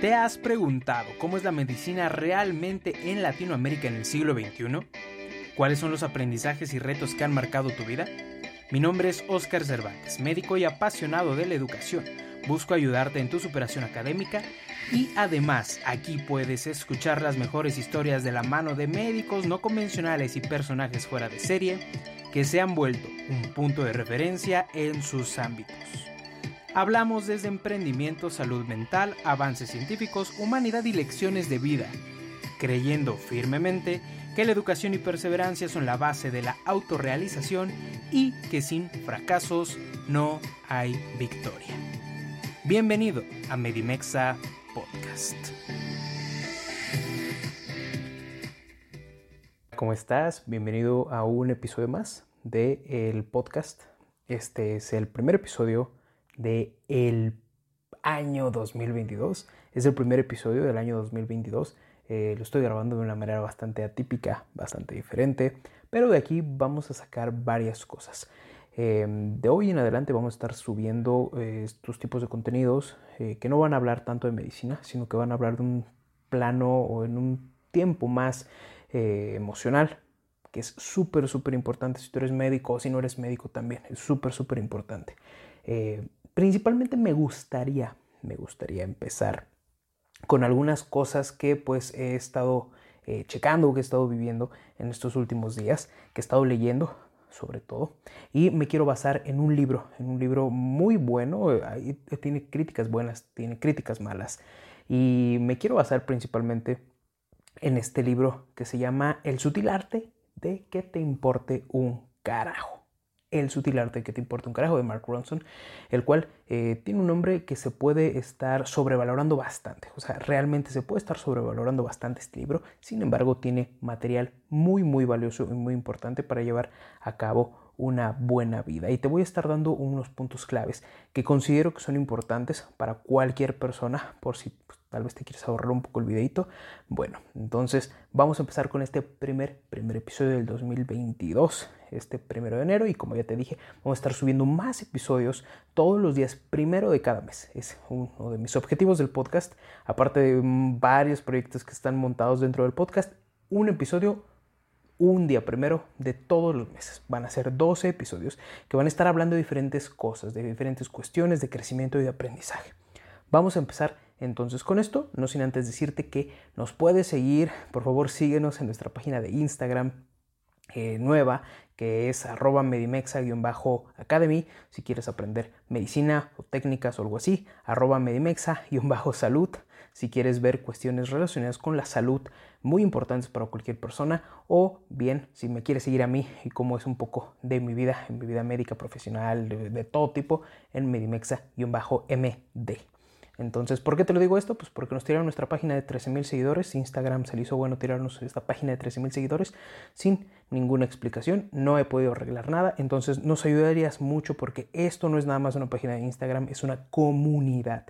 ¿Te has preguntado cómo es la medicina realmente en Latinoamérica en el siglo XXI? ¿Cuáles son los aprendizajes y retos que han marcado tu vida? Mi nombre es Oscar Cervantes, médico y apasionado de la educación. Busco ayudarte en tu superación académica y además aquí puedes escuchar las mejores historias de la mano de médicos no convencionales y personajes fuera de serie que se han vuelto un punto de referencia en sus ámbitos. Hablamos desde emprendimiento, salud mental, avances científicos, humanidad y lecciones de vida, creyendo firmemente que la educación y perseverancia son la base de la autorrealización y que sin fracasos no hay victoria. Bienvenido a Medimexa Podcast. ¿Cómo estás? Bienvenido a un episodio más del el podcast. Este es el primer episodio de el año 2022. Es el primer episodio del año 2022. Eh, lo estoy grabando de una manera bastante atípica, bastante diferente, pero de aquí vamos a sacar varias cosas. Em, de hoy en adelante vamos a estar subiendo eh, estos tipos de contenidos eh, que no van a hablar tanto de medicina, sino que van a hablar de un plano o en un tiempo más emocional, que es súper, súper importante si tú eres médico o si no eres médico también, es súper, súper importante. Principalmente me gustaría, me gustaría empezar con algunas cosas que pues he estado eh, checando, que he estado viviendo en estos últimos días, que he estado leyendo sobre todo, y me quiero basar en un libro, en un libro muy bueno, tiene críticas buenas, tiene críticas malas, y me quiero basar principalmente en este libro que se llama El sutil arte de que te importe un carajo. El sutil arte que te importa un carajo de Mark Ronson, el cual eh, tiene un nombre que se puede estar sobrevalorando bastante. O sea, realmente se puede estar sobrevalorando bastante este libro. Sin embargo, tiene material muy, muy valioso y muy importante para llevar a cabo una buena vida. Y te voy a estar dando unos puntos claves que considero que son importantes para cualquier persona, por si pues, tal vez te quieres ahorrar un poco el videito. Bueno, entonces vamos a empezar con este primer, primer episodio del 2022, este primero de enero. Y como ya te dije, vamos a estar subiendo más episodios todos los días primero de cada mes. Es uno de mis objetivos del podcast, aparte de varios proyectos que están montados dentro del podcast. Un episodio un día primero de todos los meses. Van a ser 12 episodios que van a estar hablando de diferentes cosas, de diferentes cuestiones de crecimiento y de aprendizaje. Vamos a empezar entonces con esto, no sin antes decirte que nos puedes seguir, por favor síguenos en nuestra página de Instagram eh, nueva que es arroba medimexa-academy si quieres aprender medicina o técnicas o algo así, arroba medimexa-salud si quieres ver cuestiones relacionadas con la salud muy importantes para cualquier persona o bien si me quieres seguir a mí y cómo es un poco de mi vida, en mi vida médica, profesional, de, de todo tipo, en medimexa-md. Entonces, ¿por qué te lo digo esto? Pues porque nos tiraron nuestra página de 13.000 seguidores. Instagram se le hizo bueno tirarnos esta página de 13.000 seguidores sin ninguna explicación. No he podido arreglar nada. Entonces, nos ayudarías mucho porque esto no es nada más una página de Instagram, es una comunidad.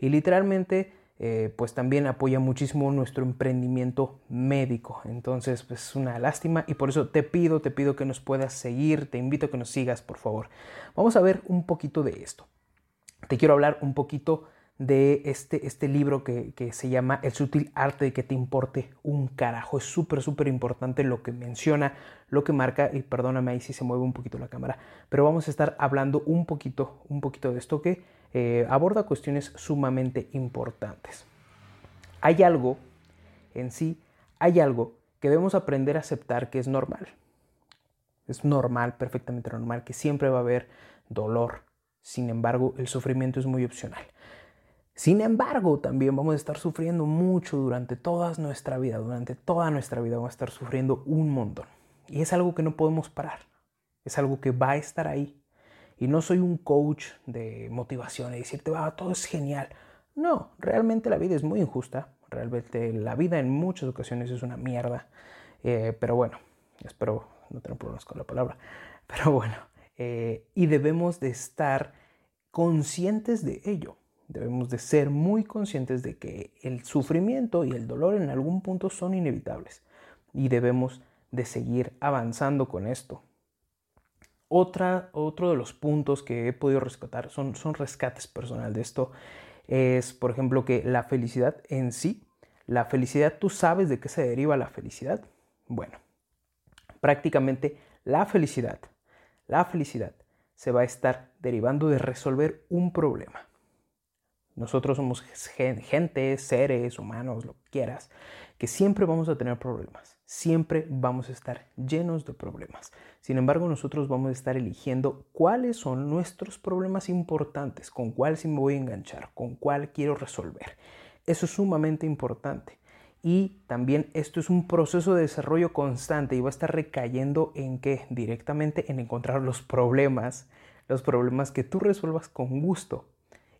Y literalmente, eh, pues también apoya muchísimo nuestro emprendimiento médico. Entonces, pues es una lástima y por eso te pido, te pido que nos puedas seguir. Te invito a que nos sigas, por favor. Vamos a ver un poquito de esto. te quiero hablar un poquito de este, este libro que, que, se llama El sutil arte de que te importe un carajo. Es súper, súper importante lo que menciona, lo que marca, y perdóname ahí si se mueve un poquito la cámara, pero vamos a estar hablando un poquito, un poquito de esto que eh, aborda cuestiones sumamente importantes. Hay algo en sí, hay algo que debemos aprender a aceptar que es normal. Es normal, perfectamente normal, que siempre va a haber dolor. Sin embargo, el sufrimiento es muy opcional. Sin embargo, también vamos a estar sufriendo mucho durante toda nuestra vida, durante toda nuestra vida vamos a estar sufriendo un montón. Y es algo que no podemos parar, es algo que va a estar ahí. Y no soy un coach de motivación y decirte, va, todo es genial. No, realmente la vida es muy injusta, realmente la vida en muchas ocasiones es una mierda. Eh, pero bueno, espero no tener problemas con la palabra. Pero bueno, eh, y debemos de estar conscientes de ello. Debemos de ser muy conscientes de que el sufrimiento y el dolor en algún punto son inevitables y debemos de seguir avanzando con esto. Otra, otro de los puntos que he podido rescatar son, son rescates personal de esto. Es, por ejemplo, que la felicidad en sí, la felicidad, ¿tú sabes de qué se deriva la felicidad? Bueno, prácticamente la felicidad, la felicidad se va a estar derivando de resolver un problema. Nosotros somos gente, seres humanos, lo que quieras, que siempre vamos a tener problemas, siempre vamos a estar llenos de problemas. Sin embargo, nosotros vamos a estar eligiendo cuáles son nuestros problemas importantes, con cuál sí me voy a enganchar, con cuál quiero resolver. Eso es sumamente importante. Y también esto es un proceso de desarrollo constante y va a estar recayendo en qué? Directamente en encontrar los problemas, los problemas que tú resuelvas con gusto,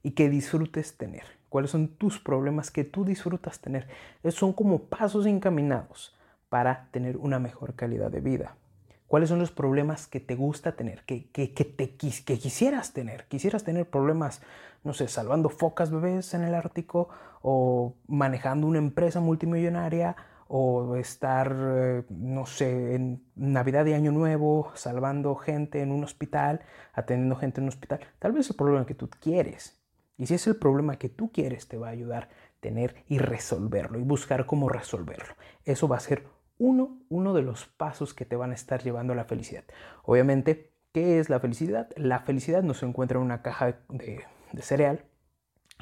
y que disfrutes tener. ¿Cuáles son tus problemas que tú disfrutas tener? Esos son como pasos encaminados para tener una mejor calidad de vida. ¿Cuáles son los problemas que te gusta tener, que, que, que, te, que quisieras tener? ¿Quisieras tener problemas, no sé, salvando focas bebés en el Ártico o manejando una empresa multimillonaria o estar, eh, no sé, en Navidad y Año Nuevo salvando gente en un hospital, atendiendo gente en un hospital? Tal vez el problema que tú quieres, y si es el problema que tú quieres, te va a ayudar a tener y resolverlo y buscar cómo resolverlo. Eso va a ser uno, uno de los pasos que te van a estar llevando a la felicidad. Obviamente, ¿qué es la felicidad? La felicidad no se encuentra en una caja de, cereal.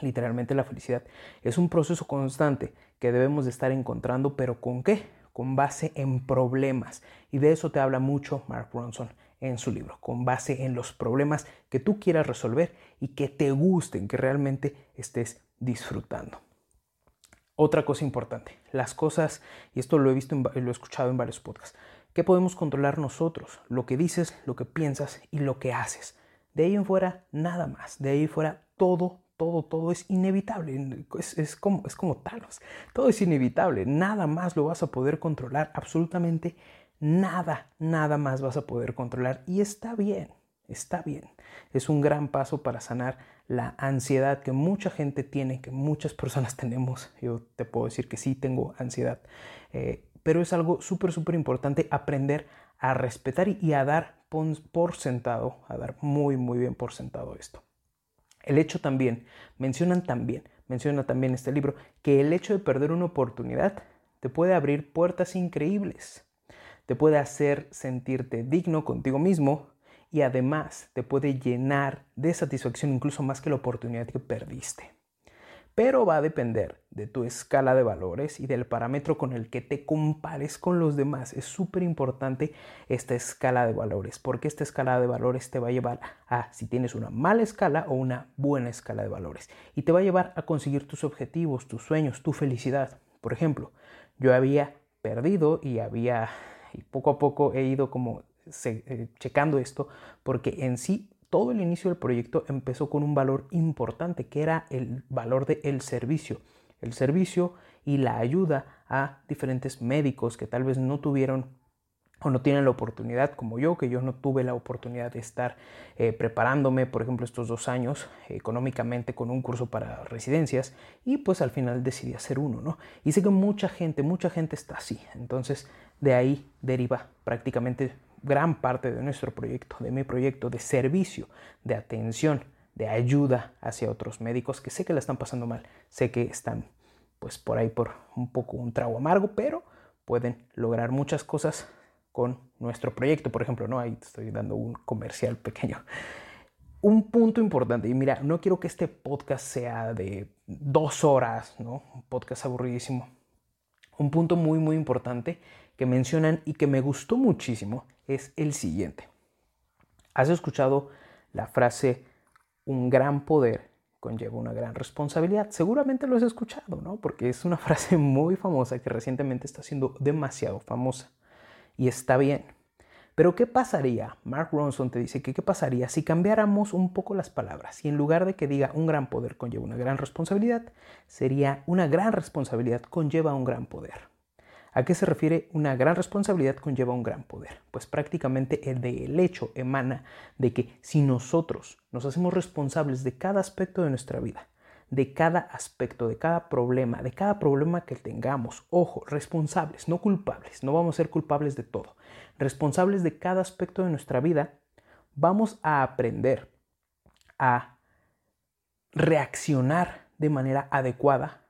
Literalmente la felicidad es un proceso constante que debemos de estar encontrando, pero ¿con qué? Con base en problemas. Y de eso te habla mucho Mark Ronson en su libro, con base en los problemas que tú quieras resolver y que te gusten, que realmente estés disfrutando. Otra cosa importante, las cosas, y esto lo he visto, lo he escuchado en varios podcasts, que podemos controlar nosotros, lo que dices, lo que piensas y lo que haces. De ahí en fuera, nada más. De ahí en fuera, todo, todo, todo es inevitable. Es, es, como, es como. Todo es inevitable. Nada más lo vas a poder controlar. Absolutamente nada, nada más vas a poder controlar. Y está bien, está bien. Es un gran paso para sanar la ansiedad que mucha gente tiene, que muchas personas tenemos. Yo te puedo decir que sí tengo ansiedad. Eh, pero es algo súper, súper importante aprender a respetar y a dar por sentado, a dar muy, muy bien por sentado esto. El hecho también, mencionan también, menciona también este libro, que el hecho de perder una oportunidad te puede abrir puertas increíbles te puede hacer sentirte digno contigo mismo y además te puede llenar de satisfacción incluso más que la oportunidad que perdiste. Pero va a depender de tu escala de valores y del parámetro con el que te compares con los demás. Es súper importante esta escala de valores, porque esta escala de valores te va a llevar a si tienes una mala escala o una buena escala de valores. Y te va a llevar a conseguir tus objetivos, tus sueños, tu felicidad. Por ejemplo, yo había perdido y había y poco a poco he ido como eh, checando esto porque en sí todo el inicio del proyecto empezó con un valor importante que era el valor del servicio. El servicio y la ayuda a diferentes médicos que tal vez no tuvieron o no tienen la oportunidad como yo, que yo no tuve la oportunidad de estar eh, preparándome, por ejemplo, estos dos años económicamente con un curso para residencias y pues al final decidí hacer uno, ¿no? Y sé que mucha gente, mucha gente está así, entonces de ahí deriva prácticamente gran parte de nuestro proyecto, de mi proyecto de servicio, de atención, de ayuda hacia otros médicos que sé que la están pasando mal, sé que están pues por ahí por un poco un trago amargo, pero pueden lograr muchas cosas con nuestro proyecto, por ejemplo, ¿no? Ahí te estoy dando un comercial pequeño. Un punto importante, y mira, no quiero que este podcast sea de dos horas, ¿no? Un podcast aburridísimo. Un punto muy, muy importante que mencionan y que me gustó muchísimo es el siguiente. ¿Has escuchado la frase un gran poder conlleva una gran responsabilidad? Seguramente lo has escuchado, ¿no? Porque es una frase muy famosa que recientemente está siendo demasiado famosa y está bien. Pero ¿qué pasaría? Mark Ronson te dice que qué pasaría si cambiáramos un poco las palabras y en lugar de que diga un gran poder conlleva una gran responsabilidad, sería una gran responsabilidad conlleva un gran poder. ¿A qué se refiere una gran responsabilidad conlleva un gran poder? Pues prácticamente el del hecho emana de que si nosotros nos hacemos responsables de cada aspecto de nuestra vida, de cada aspecto, de cada problema, de cada problema que tengamos. Ojo, responsables, no culpables. No vamos a ser culpables de todo. Responsables de cada aspecto de nuestra vida, vamos a aprender a reaccionar de manera adecuada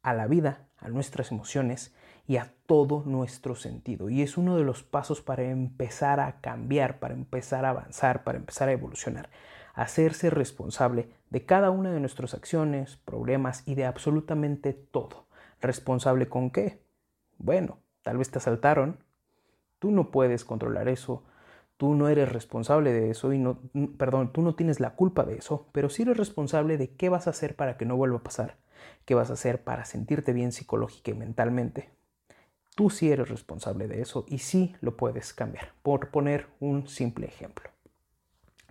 a la vida, a nuestras emociones y a todo nuestro sentido. Y es uno de los pasos para empezar a cambiar, para empezar a avanzar, para empezar a evolucionar hacerse responsable de cada una de nuestras acciones, problemas y de absolutamente todo. ¿Responsable con qué? Bueno, tal vez te asaltaron, tú no puedes controlar eso, tú no eres responsable de eso y no, perdón, tú no tienes la culpa de eso, pero sí eres responsable de qué vas a hacer para que no vuelva a pasar, qué vas a hacer para sentirte bien psicológica y mentalmente. Tú sí eres responsable de eso y sí lo puedes cambiar, por poner un simple ejemplo.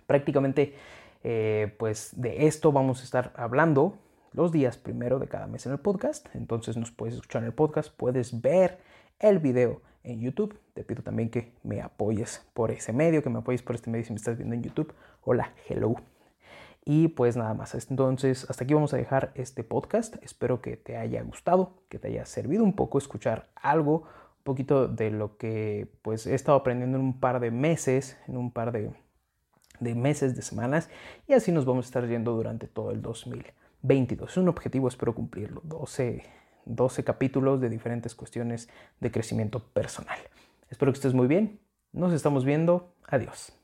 Prácticamente, eh, pues de esto vamos a estar hablando los días primero de cada mes en el podcast. Entonces nos puedes escuchar en el podcast, puedes ver el video en YouTube. Te pido también que me apoyes por ese medio, que me apoyes por este medio si me estás viendo en YouTube. Hola, hello. Y pues nada más. Entonces, hasta aquí vamos a dejar este podcast. Espero que te haya gustado, que te haya servido un poco escuchar algo, un poquito de lo que pues he estado aprendiendo en un par de meses, en un par de de meses, de semanas, y así nos vamos a estar yendo durante todo el 2022. Es un objetivo, espero cumplirlo, 12, 12 capítulos de diferentes cuestiones de crecimiento personal. Espero que estés muy bien, nos estamos viendo, adiós.